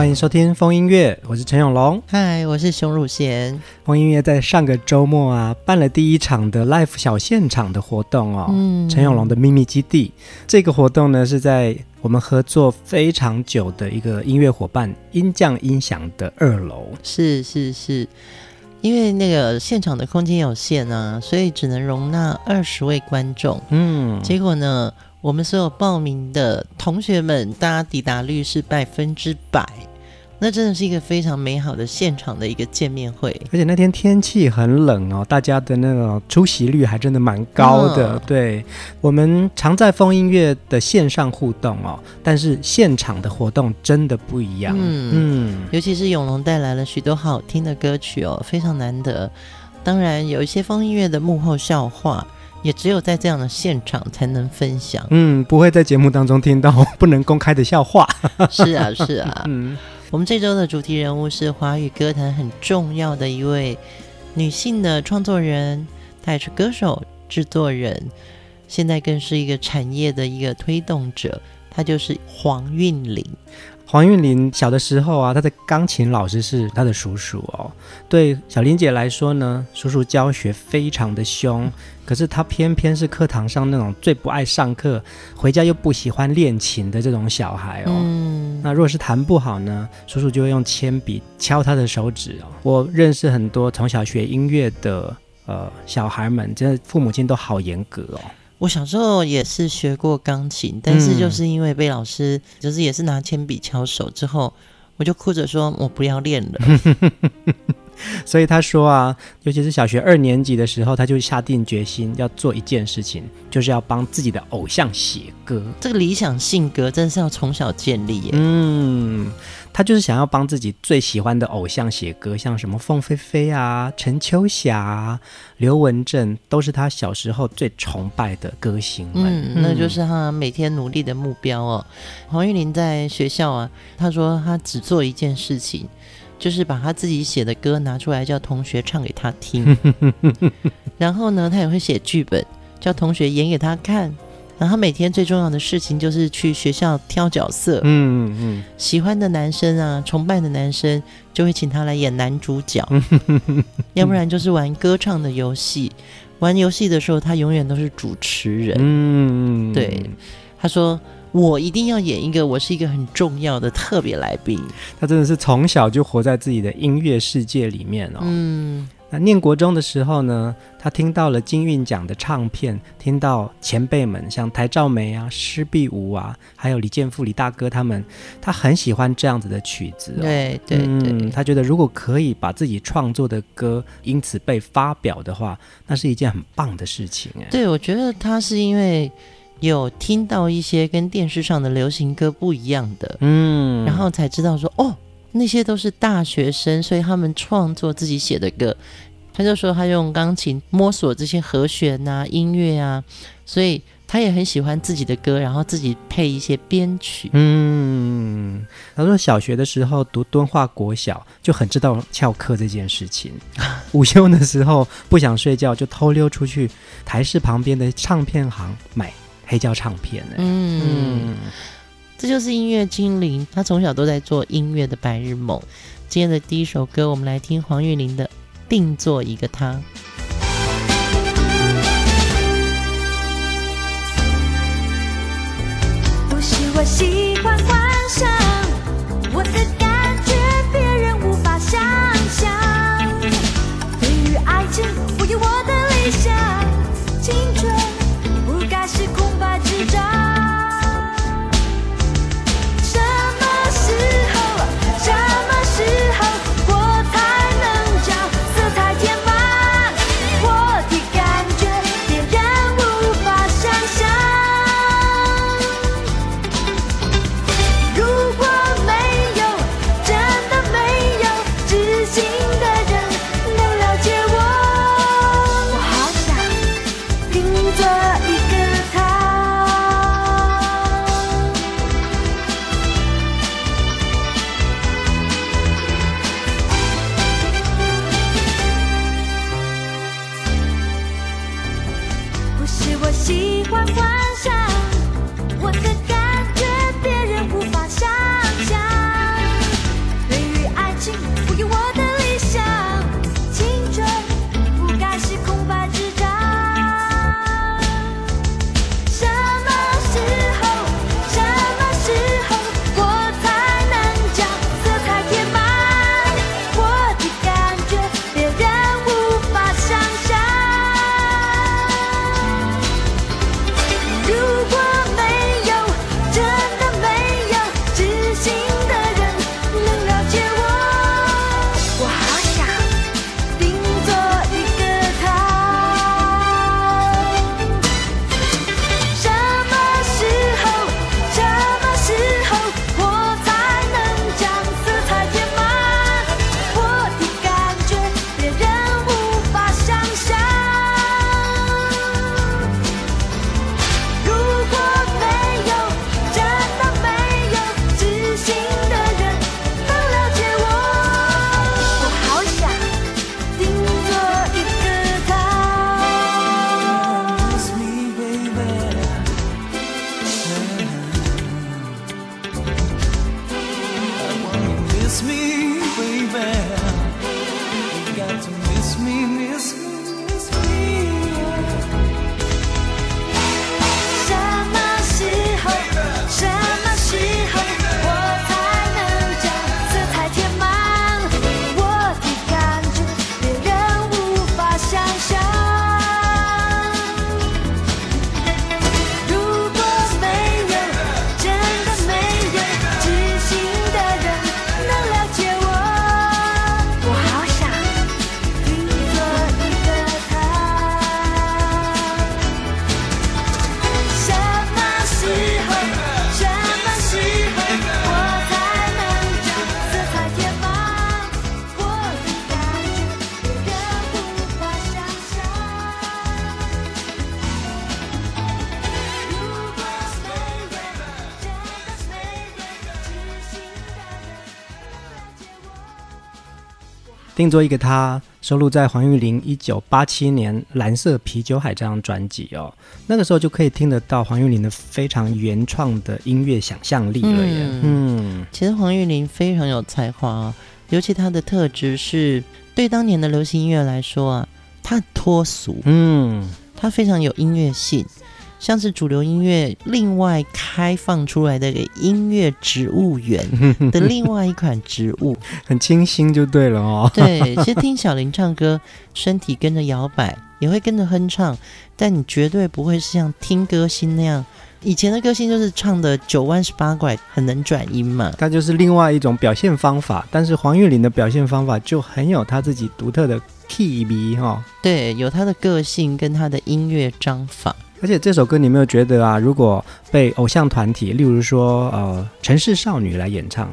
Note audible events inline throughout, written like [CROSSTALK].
欢迎收听风音乐，我是陈永龙。嗨，我是熊汝贤。风音乐在上个周末啊，办了第一场的 Live 小现场的活动哦。嗯，陈永龙的秘密基地这个活动呢，是在我们合作非常久的一个音乐伙伴音匠音响的二楼。是是是，因为那个现场的空间有限啊，所以只能容纳二十位观众。嗯，结果呢，我们所有报名的同学们，大家抵达率是百分之百。那真的是一个非常美好的现场的一个见面会，而且那天天气很冷哦，大家的那个出席率还真的蛮高的。哦、对，我们常在风音乐的线上互动哦，但是现场的活动真的不一样。嗯嗯，尤其是永龙带来了许多好听的歌曲哦，非常难得。当然，有一些风音乐的幕后笑话，也只有在这样的现场才能分享。嗯，不会在节目当中听到不能公开的笑话。[LAUGHS] 是啊，是啊。[LAUGHS] 嗯。我们这周的主题人物是华语歌坛很重要的一位女性的创作人，她也是歌手、制作人，现在更是一个产业的一个推动者，她就是黄韵玲。黄韵玲小的时候啊，她的钢琴老师是她的叔叔哦。对小玲姐来说呢，叔叔教学非常的凶，可是她偏偏是课堂上那种最不爱上课，回家又不喜欢练琴的这种小孩哦。嗯，那如果是弹不好呢，叔叔就会用铅笔敲她的手指哦。我认识很多从小学音乐的呃小孩们，真的父母亲都好严格哦。我小时候也是学过钢琴，但是就是因为被老师就是也是拿铅笔敲手之后，我就哭着说我不要练了。[LAUGHS] 所以他说啊，尤其是小学二年级的时候，他就下定决心要做一件事情，就是要帮自己的偶像写歌。这个理想性格真是要从小建立耶。嗯。他就是想要帮自己最喜欢的偶像写歌，像什么凤飞飞啊、陈秋霞啊、刘文正，都是他小时候最崇拜的歌星们。嗯，那就是他每天努力的目标哦。黄玉玲在学校啊，他说他只做一件事情，就是把他自己写的歌拿出来叫同学唱给他听。[LAUGHS] 然后呢，他也会写剧本，叫同学演给他看。然后他每天最重要的事情就是去学校挑角色，嗯嗯，喜欢的男生啊，崇拜的男生就会请他来演男主角，[LAUGHS] 要不然就是玩歌唱的游戏。玩游戏的时候，他永远都是主持人，嗯，对。他说：“我一定要演一个，我是一个很重要的特别来宾。”他真的是从小就活在自己的音乐世界里面哦，嗯。那念国中的时候呢，他听到了金韵奖的唱片，听到前辈们像台照梅啊、施碧梧啊，还有李健富、李大哥他们，他很喜欢这样子的曲子哦。对对对，嗯，他觉得如果可以把自己创作的歌因此被发表的话，那是一件很棒的事情哎。对，我觉得他是因为有听到一些跟电视上的流行歌不一样的，嗯，然后才知道说哦。那些都是大学生，所以他们创作自己写的歌。他就说他用钢琴摸索这些和弦啊、音乐啊，所以他也很喜欢自己的歌，然后自己配一些编曲。嗯，他说小学的时候读敦化国小，就很知道翘课这件事情。[LAUGHS] 午休的时候不想睡觉，就偷溜出去台式旁边的唱片行买黑胶唱片。嗯。嗯这就是音乐精灵，他从小都在做音乐的白日梦。今天的第一首歌，我们来听黄韵玲的《定做一个他》。不是我喜欢幻想，我的定做一个他收录在黄玉玲一九八七年《蓝色啤酒海》这张专辑哦。那个时候就可以听得到黄玉玲的非常原创的音乐想象力了耶。嗯，嗯其实黄玉玲非常有才华哦，尤其她的特质是对当年的流行音乐来说啊，她很脱俗。嗯，她非常有音乐性。像是主流音乐另外开放出来的音乐植物园 [LAUGHS] 的另外一款植物，很清新就对了哦。对，其实听小林唱歌，身体跟着摇摆，也会跟着哼唱，但你绝对不会是像听歌星那样。以前的歌星就是唱的九弯十八拐，很能转音嘛。它就是另外一种表现方法，但是黄韵玲的表现方法就很有她自己独特的 key 味哈。对，有她的个性跟她的音乐章法。而且这首歌你有没有觉得啊？如果被偶像团体，例如说呃城市少女来演唱，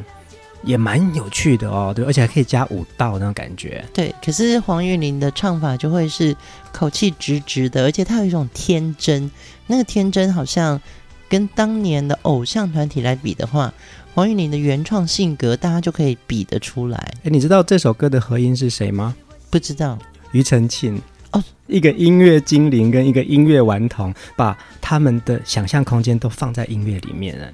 也蛮有趣的哦，对，而且还可以加舞蹈那种感觉。对，可是黄韵玲的唱法就会是口气直直的，而且她有一种天真，那个天真好像跟当年的偶像团体来比的话，黄韵玲的原创性格大家就可以比得出来。哎，你知道这首歌的合音是谁吗？不知道，庾澄庆。哦，一个音乐精灵跟一个音乐顽童，把他们的想象空间都放在音乐里面了。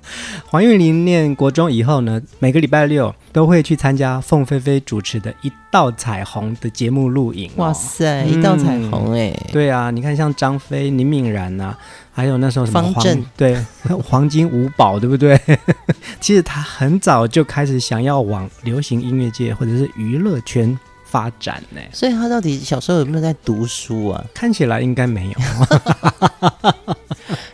黄韵玲念国中以后呢，每个礼拜六都会去参加凤飞飞主持的《一道彩虹》的节目录影。哇塞，一道彩虹哎、嗯！对啊，你看像张飞、林敏然啊，还有那时候什么黄方正对 [LAUGHS] 黄金五宝，对不对？[LAUGHS] 其实他很早就开始想要往流行音乐界或者是娱乐圈。发展呢，所以他到底小时候有没有在读书啊？看起来应该没有。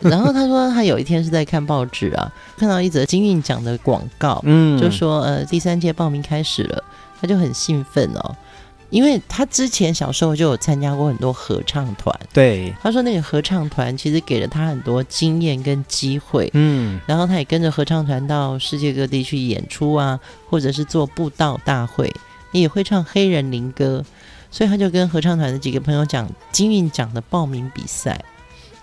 [LAUGHS] 然后他说他有一天是在看报纸啊，看到一则金运奖的广告，嗯，就说呃第三届报名开始了，他就很兴奋哦，因为他之前小时候就有参加过很多合唱团，对，他说那个合唱团其实给了他很多经验跟机会，嗯，然后他也跟着合唱团到世界各地去演出啊，或者是做布道大会。也会唱黑人灵歌，所以他就跟合唱团的几个朋友讲金韵奖的报名比赛，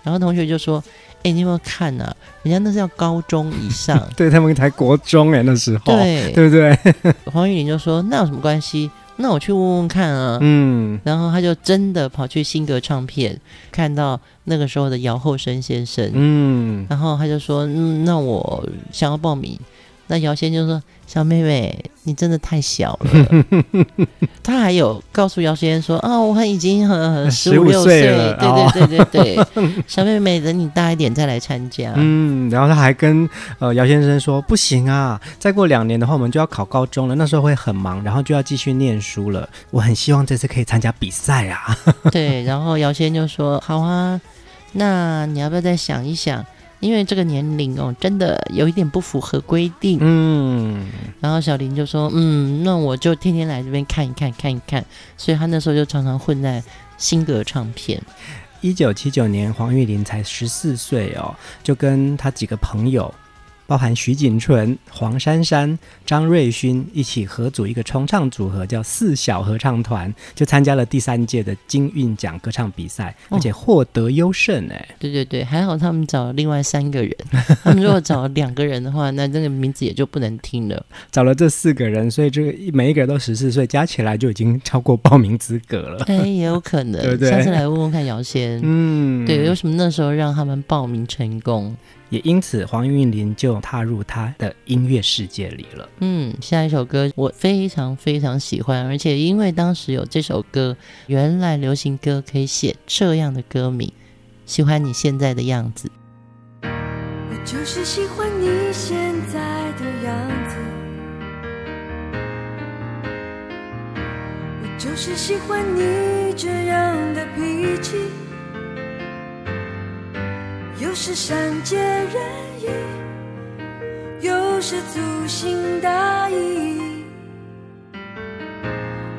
然后同学就说：“哎，你有没有看呢、啊？人家那是要高中以上，[LAUGHS] 对他们才国中哎，那时候，对对不对？” [LAUGHS] 黄玉玲就说：“那有什么关系？那我去问问看啊。”嗯，然后他就真的跑去新格唱片，看到那个时候的姚厚生先生，嗯，然后他就说：“嗯，那我想要报名。”那姚先生就说：“小妹妹，你真的太小了。[LAUGHS] ”他还有告诉姚先生说：“哦，我很已经很十五六岁了，对对对对对，哦、[LAUGHS] 小妹妹等你大一点再来参加。”嗯，然后他还跟呃姚先生说：“不行啊，再过两年的话，我们就要考高中了，那时候会很忙，然后就要继续念书了。我很希望这次可以参加比赛啊。[LAUGHS] ”对，然后姚先生就说：“好啊，那你要不要再想一想？”因为这个年龄哦，真的有一点不符合规定。嗯，然后小林就说：“嗯，那我就天天来这边看一看，看一看。”所以他那时候就常常混在新格唱片。一九七九年，黄玉玲才十四岁哦，就跟他几个朋友。包含徐锦纯、黄珊珊、张瑞勋一起合组一个重唱组合，叫四小合唱团，就参加了第三届的金韵奖歌唱比赛，而且获得优胜。哎，对对对，还好他们找了另外三个人，他们如果找两个人的话，那这个名字也就不能听了。找了这四个人，所以这个每一个人都十四岁，加起来就已经超过报名资格了。哎，也有可能，[LAUGHS] 对对，下次来问问看姚先。嗯，对，为什么那时候让他们报名成功？也因此，黄韵玲就踏入他的音乐世界里了。嗯，下一首歌我非常非常喜欢，而且因为当时有这首歌，原来流行歌可以写这样的歌名，喜欢你现在的样子。我就是喜欢你现在的样子，我就是喜欢你这样的脾气。又是善解人意，又是粗心大意。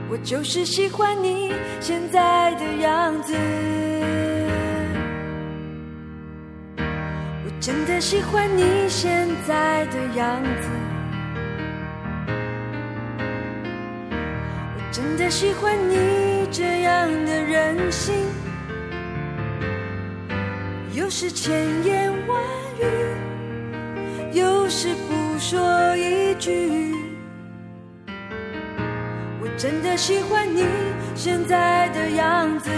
我就是喜欢你现在的样子，我真的喜欢你现在的样子，我真的喜欢你这样的任性。是千言万语，又是不说一句。我真的喜欢你现在的样子。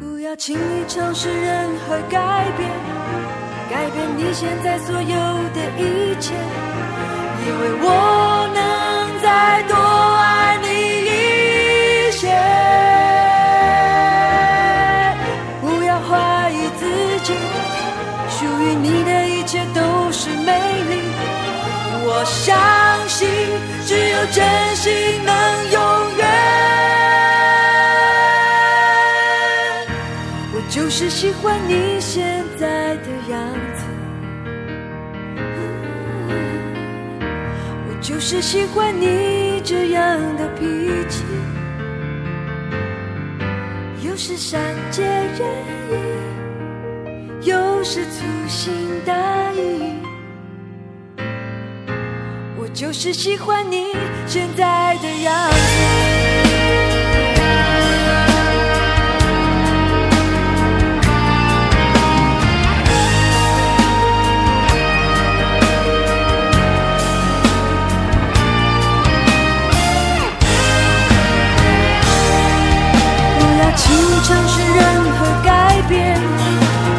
不要轻易尝试任何改变，改变你现在所有的一切，因为我能再多有真心能永远。我就是喜欢你现在的样子，我就是喜欢你这样的脾气，有时善解人意，有时粗心大意。就是喜欢你现在的样子。不要轻易尝试任何改变，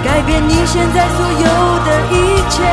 改变你现在所有的一切，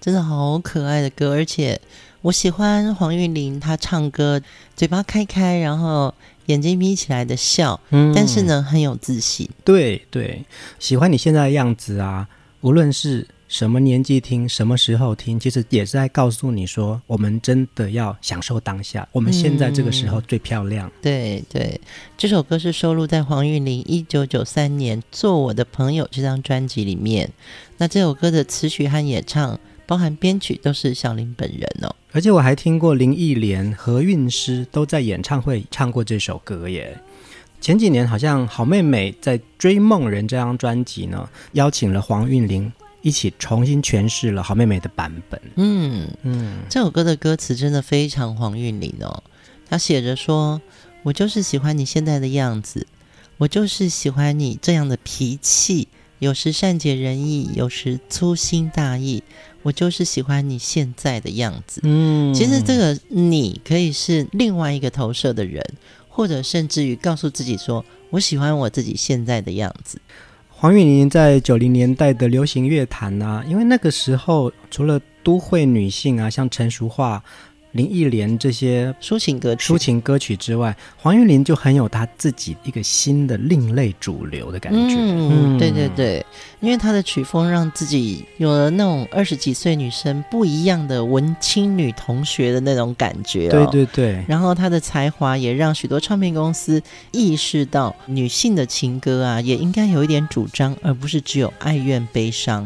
真的好可爱的歌，而且我喜欢黄韵玲，她唱歌嘴巴开开，然后眼睛眯起来的笑，嗯，但是呢很有自信。对对，喜欢你现在的样子啊，无论是什么年纪听，什么时候听，其实也是在告诉你说，我们真的要享受当下，我们现在这个时候最漂亮。嗯、对对，这首歌是收录在黄韵玲一九九三年《做我的朋友》这张专辑里面。那这首歌的词曲和演唱。包含编曲都是小林本人哦，而且我还听过林忆莲、何韵诗都在演唱会唱过这首歌耶。前几年好像好妹妹在《追梦人》这张专辑呢，邀请了黄韵玲一起重新诠释了好妹妹的版本。嗯嗯，这首歌的歌词真的非常黄韵玲哦，她写着说：“我就是喜欢你现在的样子，我就是喜欢你这样的脾气，有时善解人意，有时粗心大意。”我就是喜欢你现在的样子。嗯，其实这个你可以是另外一个投射的人，或者甚至于告诉自己说：“我喜欢我自己现在的样子。”黄韵玲在九零年代的流行乐坛啊，因为那个时候除了都会女性啊，像陈淑樺。林忆莲这些抒情歌曲、抒情歌曲之外，黄韵玲就很有她自己一个新的另类主流的感觉。嗯，嗯对对对，因为她的曲风让自己有了那种二十几岁女生不一样的文青女同学的那种感觉，哦。对对对。然后她的才华也让许多唱片公司意识到，女性的情歌啊，也应该有一点主张，而不是只有哀怨悲伤。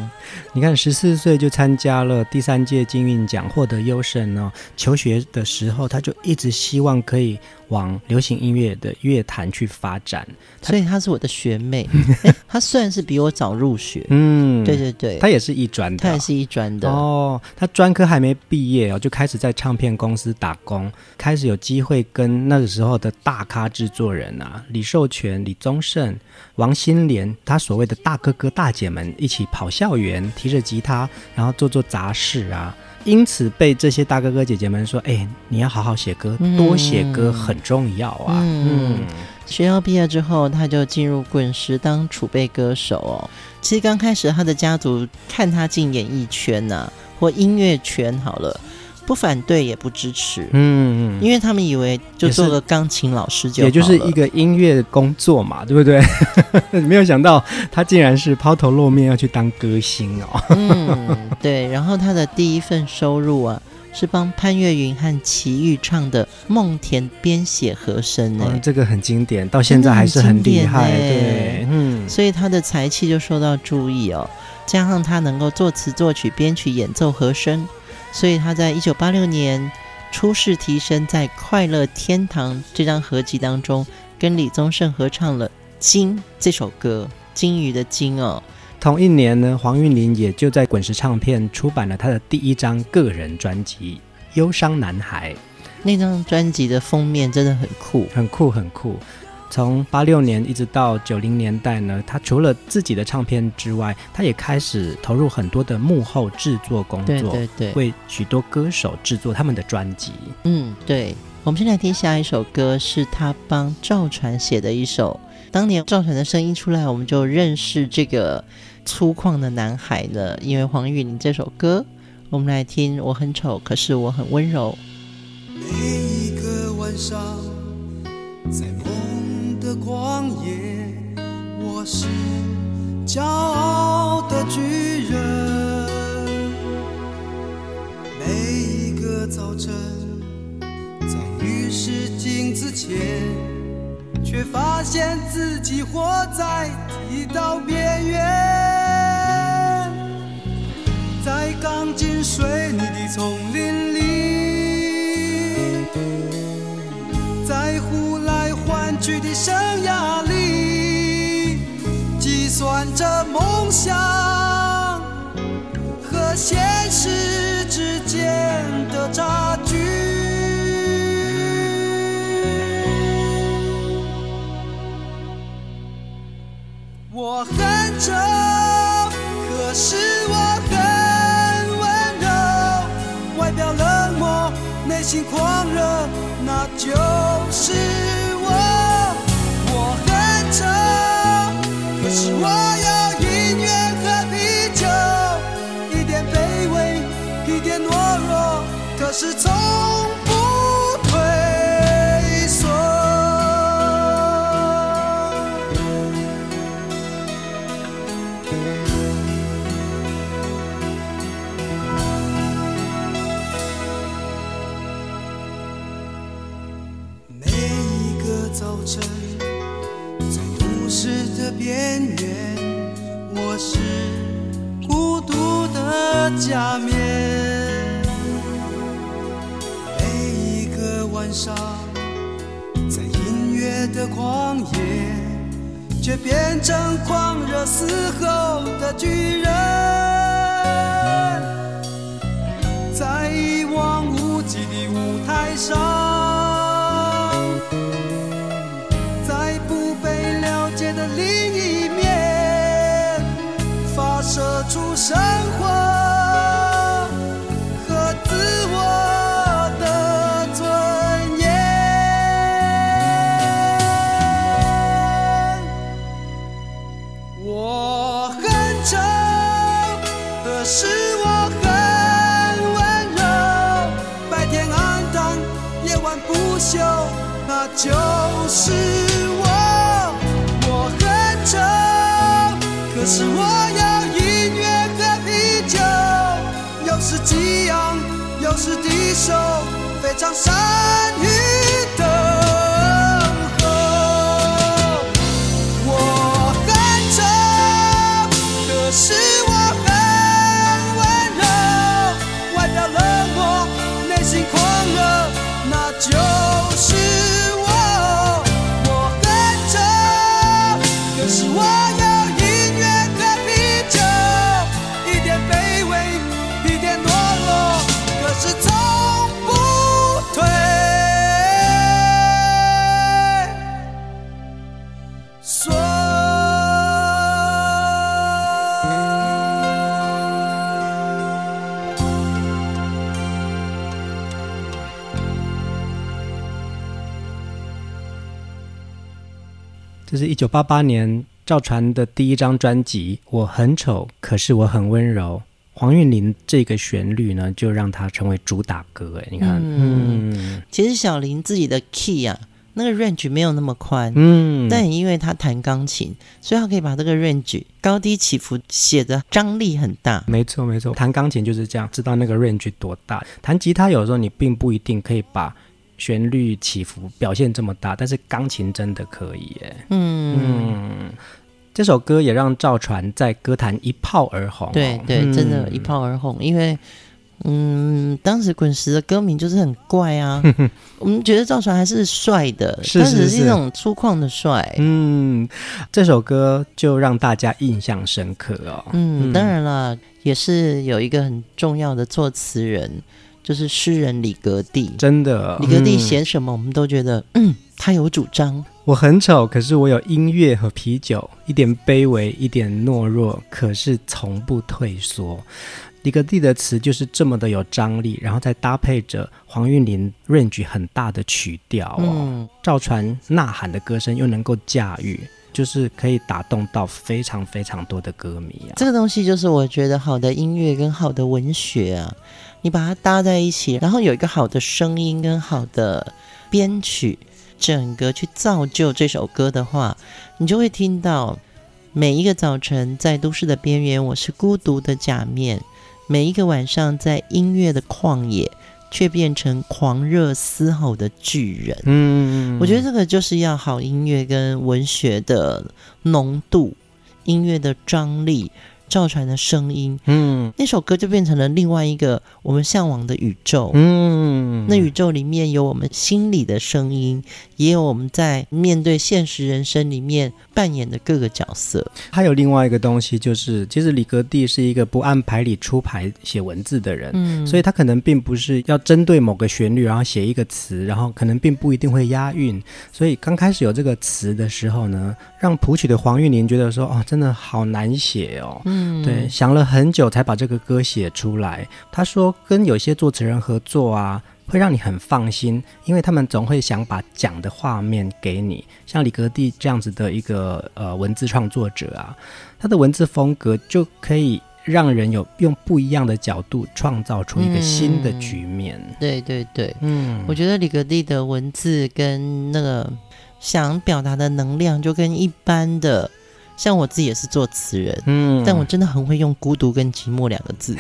你看，十四岁就参加了第三届金韵奖，获得优胜哦。求学的时候，他就一直希望可以往流行音乐的乐坛去发展，所以她是我的学妹。[LAUGHS] 她算是比我早入学，嗯，对对对，她也是一专的，她也是艺专的哦。她专科还没毕业哦，就开始在唱片公司打工，开始有机会跟那个时候的大咖制作人啊，李寿全、李宗盛、王心莲，他所谓的大哥哥大姐们一起跑校园，提着吉他，然后做做杂事啊。因此被这些大哥哥姐姐们说：“哎，你要好好写歌，多写歌很重要啊。嗯”嗯，学校毕业之后，他就进入滚石当储备歌手哦。其实刚开始，他的家族看他进演艺圈呐、啊，或音乐圈好了。不反对也不支持，嗯，因为他们以为就做个钢琴老师就也就是一个音乐工作嘛，对不对？[LAUGHS] 没有想到他竟然是抛头露面要去当歌星哦。嗯，对。然后他的第一份收入啊，是帮潘越云和齐豫唱的《梦田》编写和声呢、嗯，这个很经典，到现在还是很厉害。对，嗯，所以他的才气就受到注意哦，加上他能够作词作曲编曲演奏和声。所以他在一九八六年初试提升，在《快乐天堂》这张合辑当中，跟李宗盛合唱了《鲸》这首歌，鲸鱼的鲸哦。同一年呢，黄韵玲也就在滚石唱片出版了她的第一张个人专辑《忧伤男孩》。那张专辑的封面真的很酷，很酷，很酷。从八六年一直到九零年代呢，他除了自己的唱片之外，他也开始投入很多的幕后制作工作，对对对，为许多歌手制作他们的专辑。嗯，对。我们先来听下一首歌，是他帮赵传写的一首。当年赵传的声音出来，我们就认识这个粗犷的男孩了，因为黄韵玲这首歌，我们来听。我很丑，可是我很温柔。每一个晚上，在的旷野，我是骄傲的巨人。每一个早晨，在浴室镜子前，却发现自己活在剃刀边缘，在钢筋水泥的丛林里。着梦想和现实之间的差距。我很丑，可是我很温柔，外表冷漠，内心狂热，那就是。是从不退缩。每一个早晨。在都市的边缘，我是孤独的假面。狂野，却变成狂热嘶吼的巨人。在一望无际的舞台上。九八八年赵传的第一张专辑《我很丑，可是我很温柔》。黄韵玲这个旋律呢，就让她成为主打歌。哎，你看，嗯，嗯其实小林自己的 key 啊，那个 range 没有那么宽，嗯，但也因为他弹钢琴，所以他可以把这个 range 高低起伏写的张力很大。没错，没错，弹钢琴就是这样，知道那个 range 多大。弹吉他有时候你并不一定可以把旋律起伏表现这么大，但是钢琴真的可以。耶，嗯。嗯这首歌也让赵传在歌坛一炮而红，哦。对对，真的，一炮而红。因为，嗯，当时滚石的歌名就是很怪啊。[LAUGHS] 我们觉得赵传还是帅的，但是是一种粗犷的帅。嗯，这首歌就让大家印象深刻哦。嗯，当然了，也是有一个很重要的作词人，就是诗人李格弟。真的，李格弟写什么，我们都觉得，嗯，他有主张。我很丑，可是我有音乐和啤酒，一点卑微，一点懦弱，可是从不退缩。李格弟的词就是这么的有张力，然后再搭配着黄韵玲 range 很大的曲调哦，嗯、赵传呐喊的歌声又能够驾驭，就是可以打动到非常非常多的歌迷啊。这个东西就是我觉得好的音乐跟好的文学啊，你把它搭在一起，然后有一个好的声音跟好的编曲。整个去造就这首歌的话，你就会听到每一个早晨在都市的边缘，我是孤独的假面；每一个晚上在音乐的旷野，却变成狂热嘶吼的巨人。嗯，我觉得这个就是要好音乐跟文学的浓度，音乐的张力。赵传的声音，嗯，那首歌就变成了另外一个我们向往的宇宙，嗯，那宇宙里面有我们心里的声音，也有我们在面对现实人生里面扮演的各个角色。还有另外一个东西，就是其实李格弟是一个不按牌理出牌写文字的人，嗯，所以他可能并不是要针对某个旋律然后写一个词，然后可能并不一定会押韵，所以刚开始有这个词的时候呢，让谱曲的黄韵玲觉得说，哦，真的好难写哦，嗯。嗯，对，想了很久才把这个歌写出来。他说，跟有些作词人合作啊，会让你很放心，因为他们总会想把讲的画面给你。像李格弟这样子的一个呃文字创作者啊，他的文字风格就可以让人有用不一样的角度创造出一个新的局面。嗯、对对对，嗯，我觉得李格弟的文字跟那个想表达的能量，就跟一般的。像我自己也是作词人，嗯，但我真的很会用孤独跟寂寞两个字，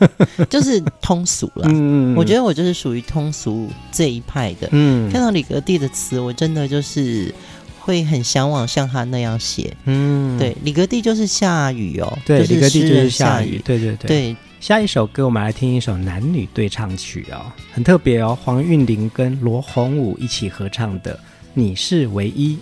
[LAUGHS] 就是通俗了。嗯，我觉得我就是属于通俗这一派的。嗯，看到李格弟的词，我真的就是会很向往像他那样写。嗯，对，李格弟就是下雨哦，对，李格弟就是下雨。对对对。对，下一首歌我们来听一首男女对唱曲哦，很特别哦，黄韵玲跟罗宏武一起合唱的《你是唯一》。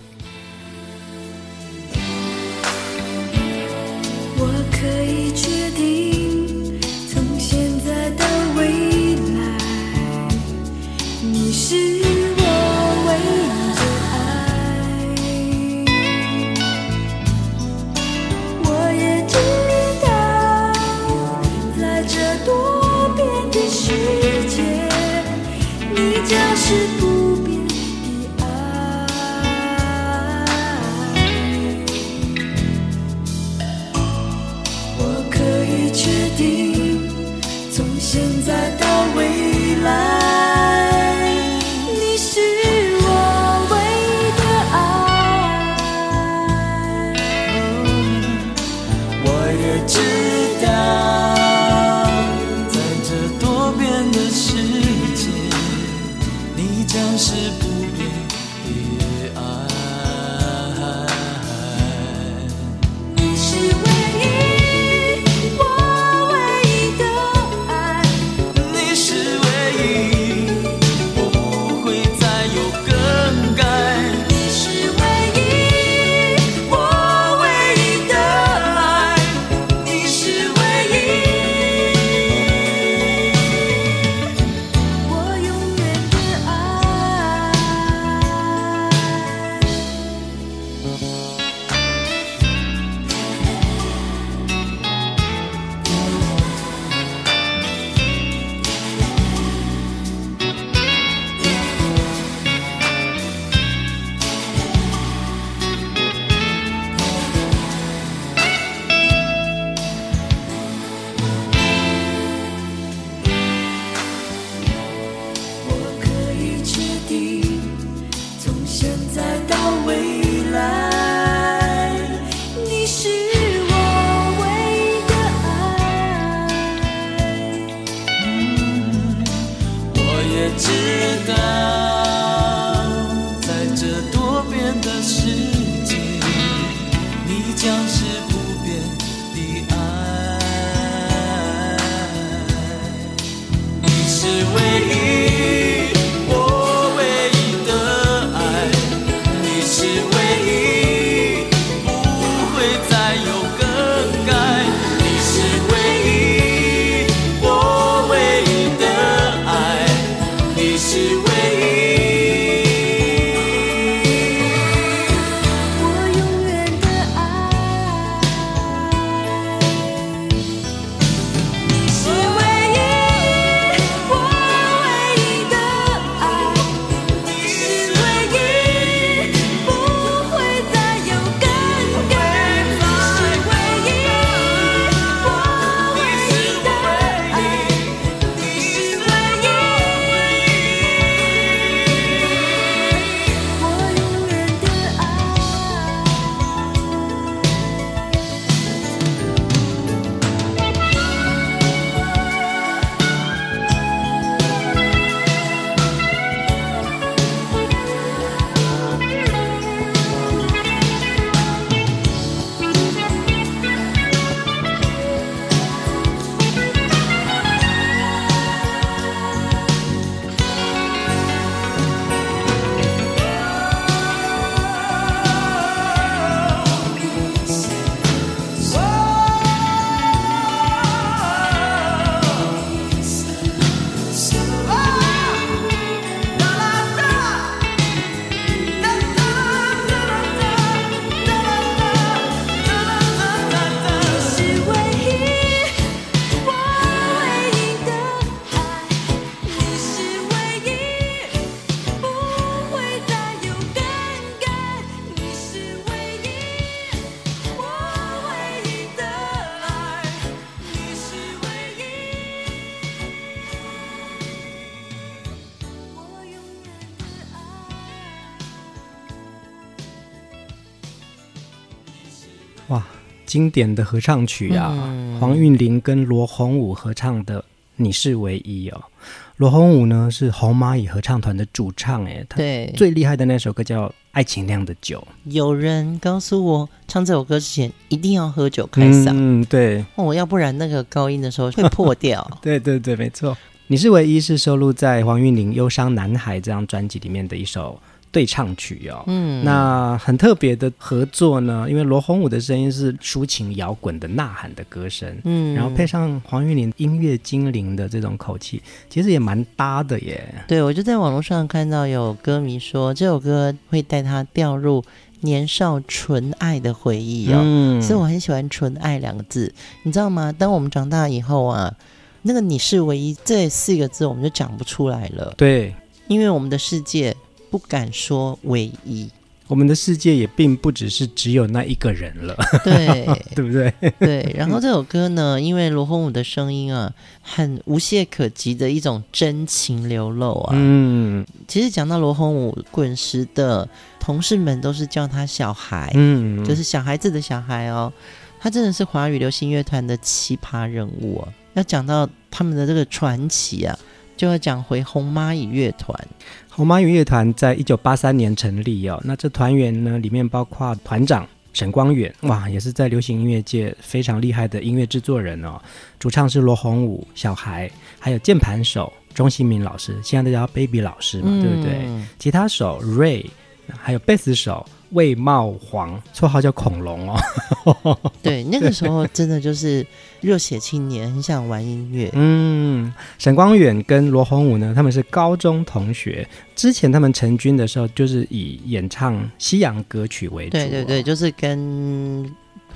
经典的合唱曲啊，嗯黄韵玲跟罗红武合唱的《你是唯一》哦。罗红武呢是红蚂蚁合唱团的主唱，哎，他对，最厉害的那首歌叫《爱情酿的酒有人告诉我，唱这首歌之前一定要喝酒开嗓，嗯，对，哦，要不然那个高音的时候会破掉。[LAUGHS] 对对对，没错。你是唯一是收录在黄韵玲《忧伤男孩》这张专辑里面的一首对唱曲哦。嗯，那很特别的合作呢，因为罗红武的声音是抒情摇滚的呐喊的歌声，嗯，然后配上黄韵玲音乐精灵的这种口气，其实也蛮搭的耶。对，我就在网络上看到有歌迷说这首歌会带他掉入年少纯爱的回忆哦，嗯所以我很喜欢“纯爱”两个字，你知道吗？当我们长大以后啊，那个“你是唯一”这四个字我们就讲不出来了，对，因为我们的世界不敢说唯一，我们的世界也并不只是只有那一个人了，对。[LAUGHS] 对不对？对，然后这首歌呢，因为罗红武的声音啊，很无懈可击的一种真情流露啊。嗯其实讲到罗红武，滚石的同事们都是叫他小孩，嗯，就是小孩子的小孩哦。他真的是华语流行乐团的奇葩人物啊。要讲到他们的这个传奇啊，就要讲回红蚂蚁乐团。红蚂蚁乐团在一九八三年成立哦，那这团员呢里面包括团长沈光远，哇，也是在流行音乐界非常厉害的音乐制作人哦。主唱是罗红武、小孩，还有键盘手钟新民老师，现在都叫 Baby 老师嘛，对不对？嗯吉他手 Ray，还有贝斯手魏茂煌，绰号叫恐龙哦。[LAUGHS] 对，那个时候真的就是热血青年，很想玩音乐。[LAUGHS] 嗯，沈光远跟罗红武呢，他们是高中同学。之前他们成军的时候，就是以演唱西洋歌曲为主、哦。对对对，就是跟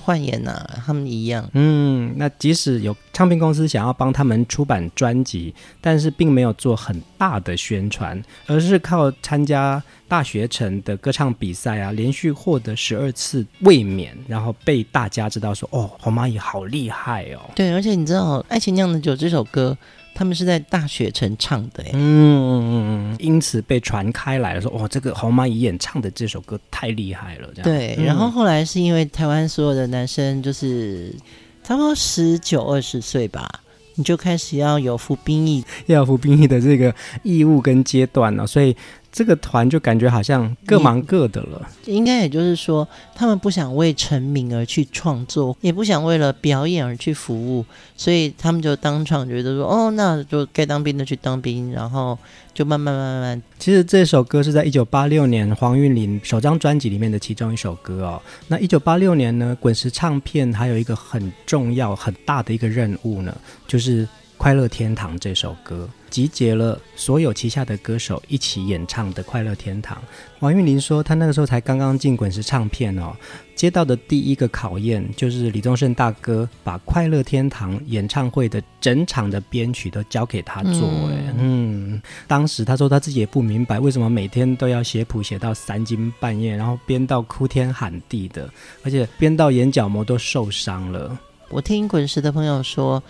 幻言呐、啊、他们一样。嗯，那即使有唱片公司想要帮他们出版专辑，但是并没有做很大的宣传，而是靠参加大学城的歌唱比赛啊，连续获得十二次卫冕，然后被大家知道说，哦，黄蚂蚁好厉害哦。对，而且你知道《爱情酿的酒》这首歌，他们是在大学城唱的，哎，嗯，因此被传开来了，说哇，这个红蚂蚁演唱的这首歌太厉害了，这样。对，然后后来是因为台湾所有的男生就是差不多十九二十岁吧。你就开始要有服兵役，要服兵役的这个义务跟阶段了，所以这个团就感觉好像各忙各的了。应该也就是说，他们不想为成名而去创作，也不想为了表演而去服务，所以他们就当场觉得说：“哦，那就该当兵的去当兵。”然后就慢慢慢慢。其实这首歌是在一九八六年黄韵玲首张专辑里面的其中一首歌哦。那一九八六年呢，滚石唱片还有一个很重要很大的一个任务呢，就是《快乐天堂》这首歌。集结了所有旗下的歌手一起演唱的《快乐天堂》。王韵玲说，她那个时候才刚刚进滚石唱片哦，接到的第一个考验就是李宗盛大哥把《快乐天堂》演唱会的整场的编曲都交给他做。哎，嗯，当时他说他自己也不明白为什么每天都要写谱写到三更半夜，然后编到哭天喊地的，而且编到眼角膜都受伤了。我听滚石的朋友说。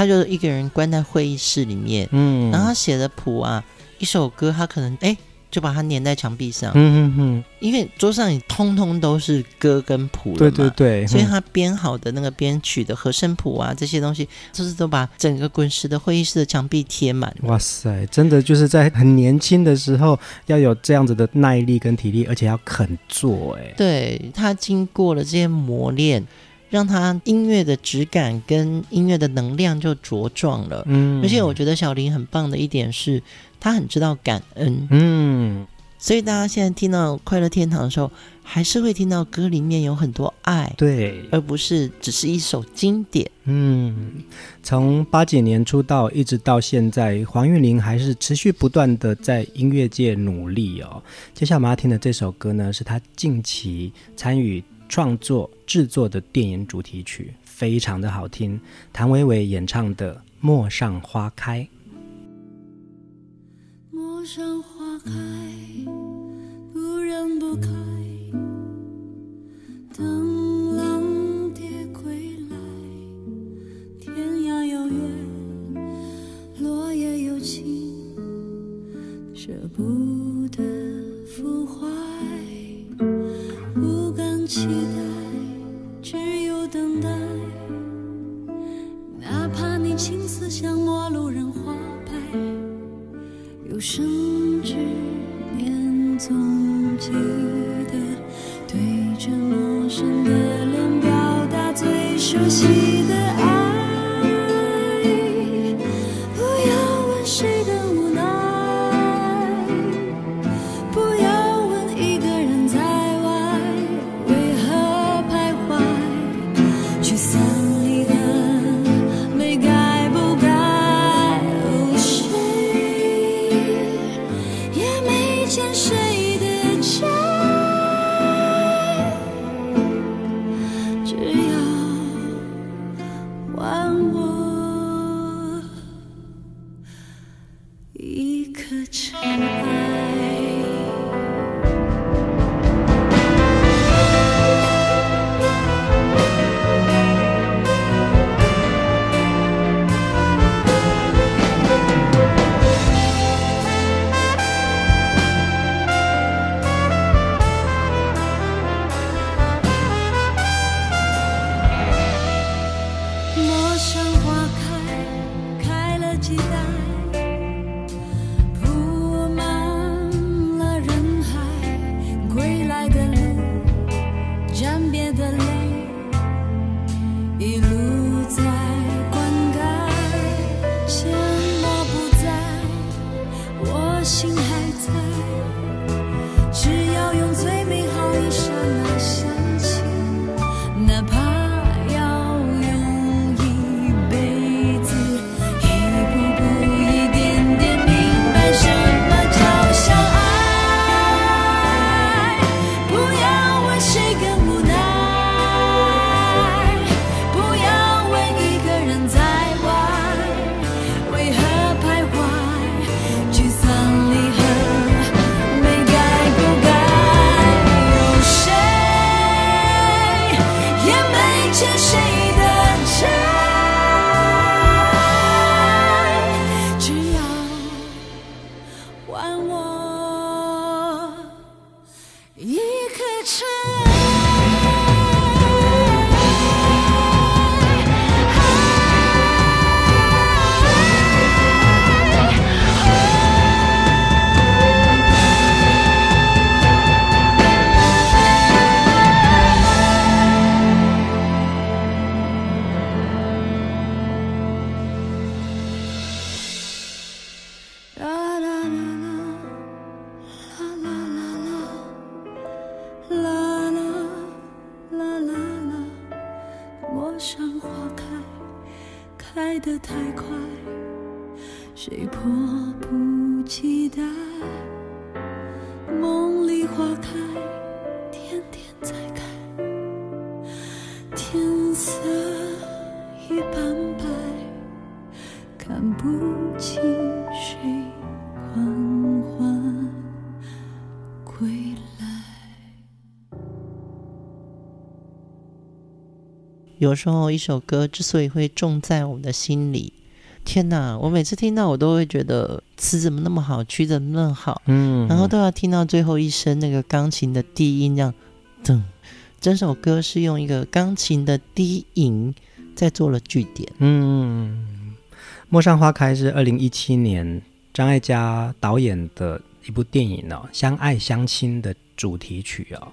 他就一个人关在会议室里面，嗯，然后他写的谱啊，一首歌他可能哎就把它粘在墙壁上，嗯嗯嗯，因为桌上也通通都是歌跟谱了嘛，对对对，所以他编好的那个编曲的和声谱啊这些东西，就是都把整个滚石的会议室的墙壁贴满。哇塞，真的就是在很年轻的时候要有这样子的耐力跟体力，而且要肯做，哎，对，他经过了这些磨练。让他音乐的质感跟音乐的能量就茁壮了，嗯，而且我觉得小林很棒的一点是，他很知道感恩，嗯，所以大家现在听到《快乐天堂》的时候，还是会听到歌里面有很多爱，对，而不是只是一首经典，嗯，从八几年出道一直到现在，黄韵玲还是持续不断的在音乐界努力哦。接下来我们要听的这首歌呢，是她近期参与。创作制作的电影主题曲非常的好听，谭维维演唱的《陌上花开》。陌上花开，不人不开，的太有时候一首歌之所以会种在我们的心里，天哪！我每次听到我都会觉得词怎么那么好，曲怎么那么好，嗯，然后都要听到最后一声那个钢琴的低音，这样噔。整首歌是用一个钢琴的低吟在做了句点。嗯，《陌上花开》是二零一七年张艾嘉导演的一部电影哦，《相爱相亲》的主题曲哦。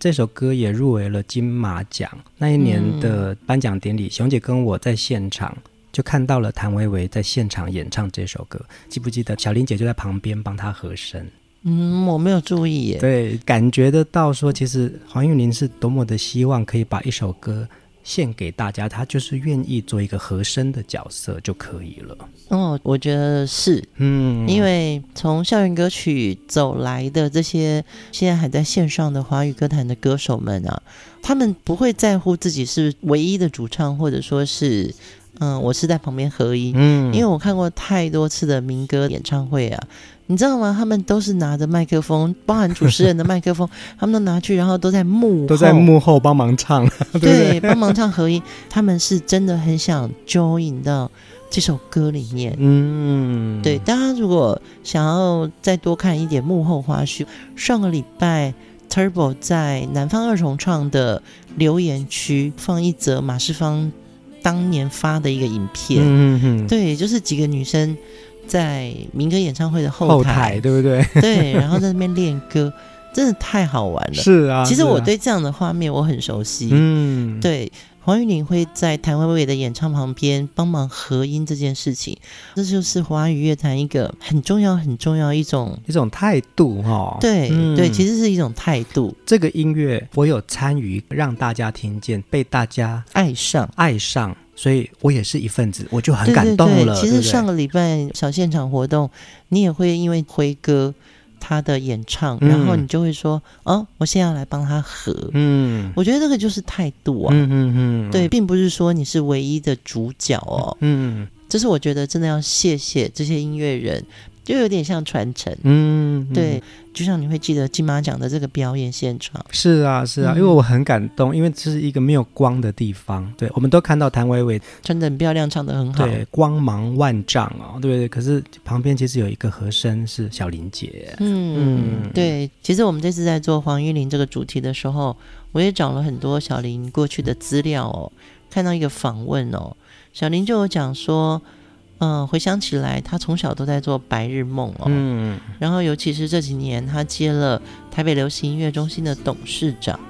这首歌也入围了金马奖。那一年的颁奖典礼，熊姐跟我在现场就看到了谭维维在现场演唱这首歌。记不记得小林姐就在旁边帮她和声？嗯，我没有注意耶。对，感觉得到说，其实黄韵玲是多么的希望可以把一首歌献给大家，他就是愿意做一个和声的角色就可以了。哦，我觉得是，嗯，因为从校园歌曲走来的这些现在还在线上的华语歌坛的歌手们啊，他们不会在乎自己是唯一的主唱，或者说是，嗯，我是在旁边合音。嗯，因为我看过太多次的民歌演唱会啊，你知道吗？他们都是拿着麦克风，包含主持人的麦克风，[LAUGHS] 他们都拿去，然后都在幕后都在幕后帮忙唱，对，[LAUGHS] 对，帮忙唱合音。他们是真的很想 join 到这首歌里面。嗯，对，大家如果想要再多看一点幕后花絮，上个礼拜 Turbo 在南方二重唱的留言区放一则马世芳当年发的一个影片，嗯嗯，对，就是几个女生在民歌演唱会的后台，后台对不对？[LAUGHS] 对，然后在那边练歌，真的太好玩了。是啊，其实我对这样的画面我很熟悉。嗯，对，黄韵玲会在谭维维的演唱旁边帮忙合音这件事情，这就是华语乐坛一个很重要、很重要一种一种态度哈、哦。对、嗯、对，其实是一种态度。这个音乐我有参与，让大家听见，被大家爱上，爱上。所以我也是一份子，我就很感动了。对对对，其实上个礼拜小现场活动，你也会因为辉哥他的演唱，嗯、然后你就会说：“哦，我现在要来帮他合。”嗯，我觉得这个就是态度啊。嗯嗯嗯，对，并不是说你是唯一的主角哦。嗯，这是我觉得真的要谢谢这些音乐人。就有点像传承，嗯，对，就像你会记得金马奖的这个表演现场，是啊，是啊，嗯、因为我很感动，因为这是一个没有光的地方，对，我们都看到谭维维穿的很漂亮，唱的很好，对，光芒万丈哦，对不对？可是旁边其实有一个和声是小林姐，嗯嗯，对，其实我们这次在做黄韵玲这个主题的时候，我也找了很多小林过去的资料哦，看到一个访问哦，小林就有讲说。嗯，回想起来，他从小都在做白日梦哦。嗯，然后尤其是这几年，他接了台北流行音乐中心的董事长，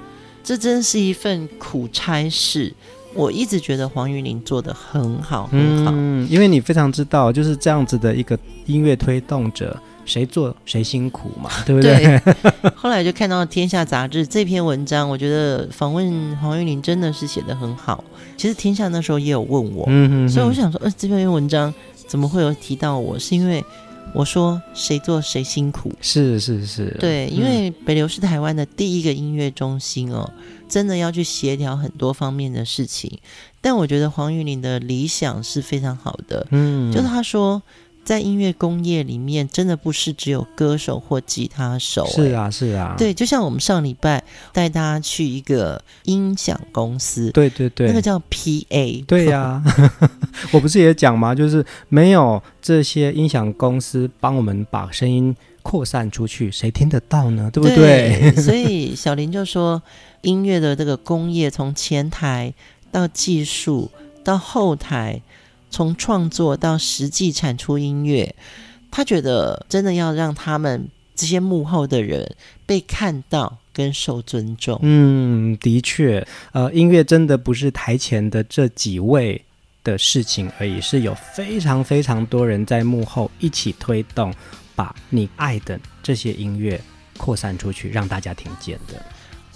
这真是一份苦差事。我一直觉得黄玉玲做得很好，很好。嗯，因为你非常知道，就是这样子的一个音乐推动者，谁做谁辛苦嘛，[LAUGHS] 对不对？对。[LAUGHS] 后来就看到《天下》杂志这篇文章，我觉得访问黄玉玲真的是写的很好。其实《天下》那时候也有问我，嗯哼哼，所以我想说，呃，这篇文章。怎么会有提到我？是因为我说谁做谁辛苦，是是是，对，因为北流是台湾的第一个音乐中心哦，真的要去协调很多方面的事情。但我觉得黄玉玲的理想是非常好的，嗯，就是他说。在音乐工业里面，真的不是只有歌手或吉他手。欸。是啊，是啊。对，就像我们上礼拜带大家去一个音响公司。对对对。那个叫 PA。对呀、啊，[LAUGHS] 我不是也讲吗？就是没有这些音响公司帮我们把声音扩散出去，谁听得到呢？对不对？对所以小林就说，音乐的这个工业从前台到技术到后台，从创作到实际产出音乐，他觉得真的要让他们这些幕后的人被看到跟受尊重。嗯，的确，呃，音乐真的不是台前的这几位的事情而已，是有非常非常多人在幕后一起推动，把你爱的这些音乐扩散出去，让大家听见的。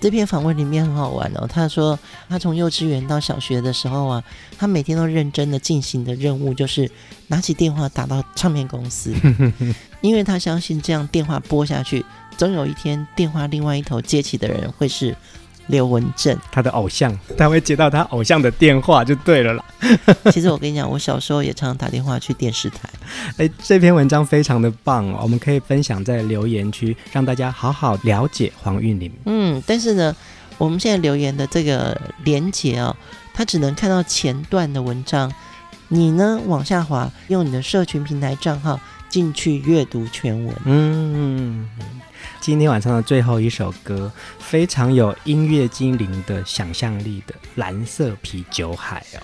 这篇访问里面很好玩哦，他说他从幼稚园到小学的时候啊，他每天都认真的进行的任务就是拿起电话打到唱片公司，[LAUGHS] 因为他相信这样电话拨下去，总有一天电话另外一头接起的人会是。刘文正，他的偶像，他会接到他偶像的电话就对了啦。[LAUGHS] 其实我跟你讲，我小时候也常常打电话去电视台。[LAUGHS] 哎，这篇文章非常的棒哦，我们可以分享在留言区，让大家好好了解黄韵玲。嗯，但是呢，我们现在留言的这个连结哦，他只能看到前段的文章，你呢往下滑，用你的社群平台账号进去阅读全文。嗯。今天晚上的最后一首歌，非常有音乐精灵的想象力的《蓝色啤酒海》哦，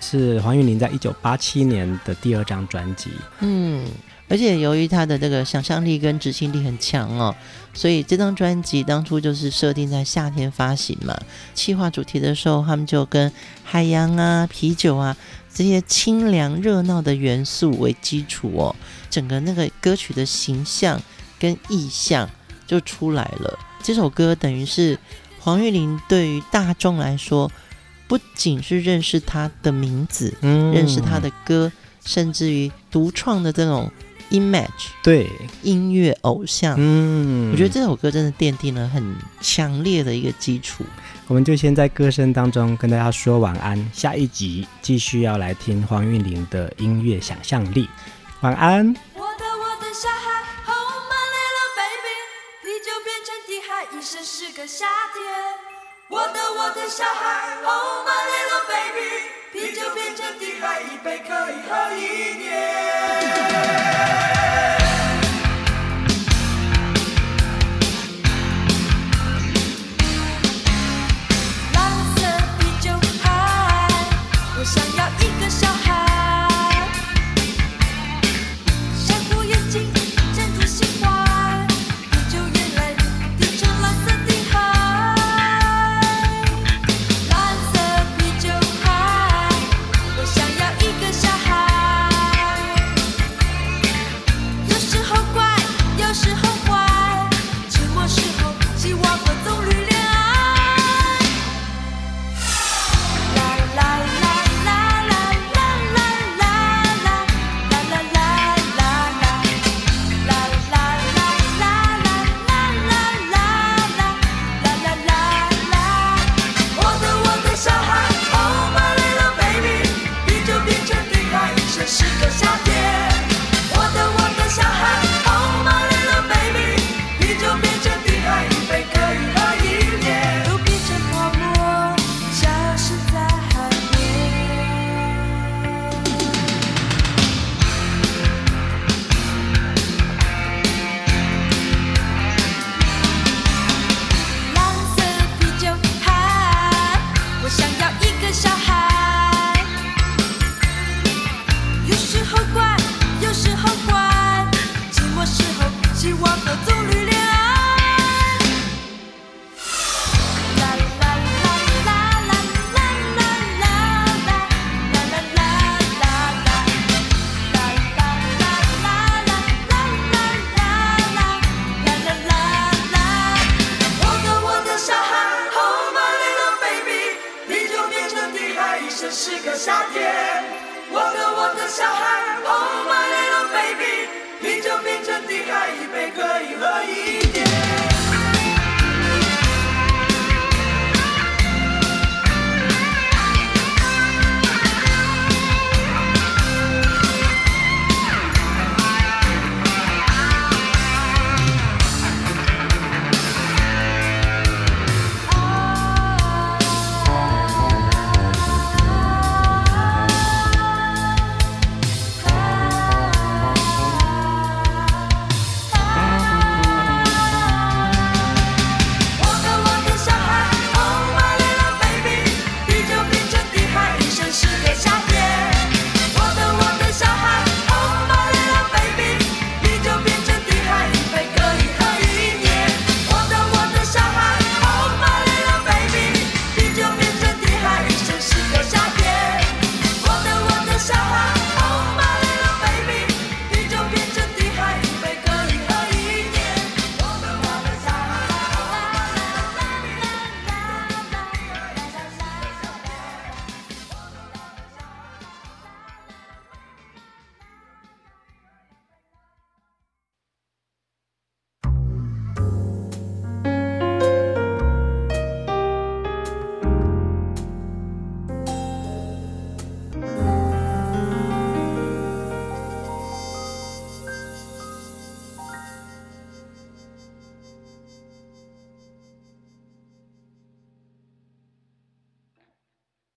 是黄韵玲在一九八七年的第二张专辑。嗯，而且由于他的这个想象力跟执行力很强哦，所以这张专辑当初就是设定在夏天发行嘛。企划主题的时候，他们就跟海洋啊、啤酒啊这些清凉热闹的元素为基础哦，整个那个歌曲的形象。跟意象就出来了。这首歌等于是黄玉玲对于大众来说，不仅是认识她的名字，嗯，认识她的歌，甚至于独创的这种 image，对，音乐偶像，嗯，我觉得这首歌真的奠定了很强烈的一个基础。我们就先在歌声当中跟大家说晚安，下一集继续要来听黄韵玲的音乐想象力。晚安。一生是个夏天，我的我的小孩，Oh my little baby，啤酒变成地海，一杯可以喝一年。是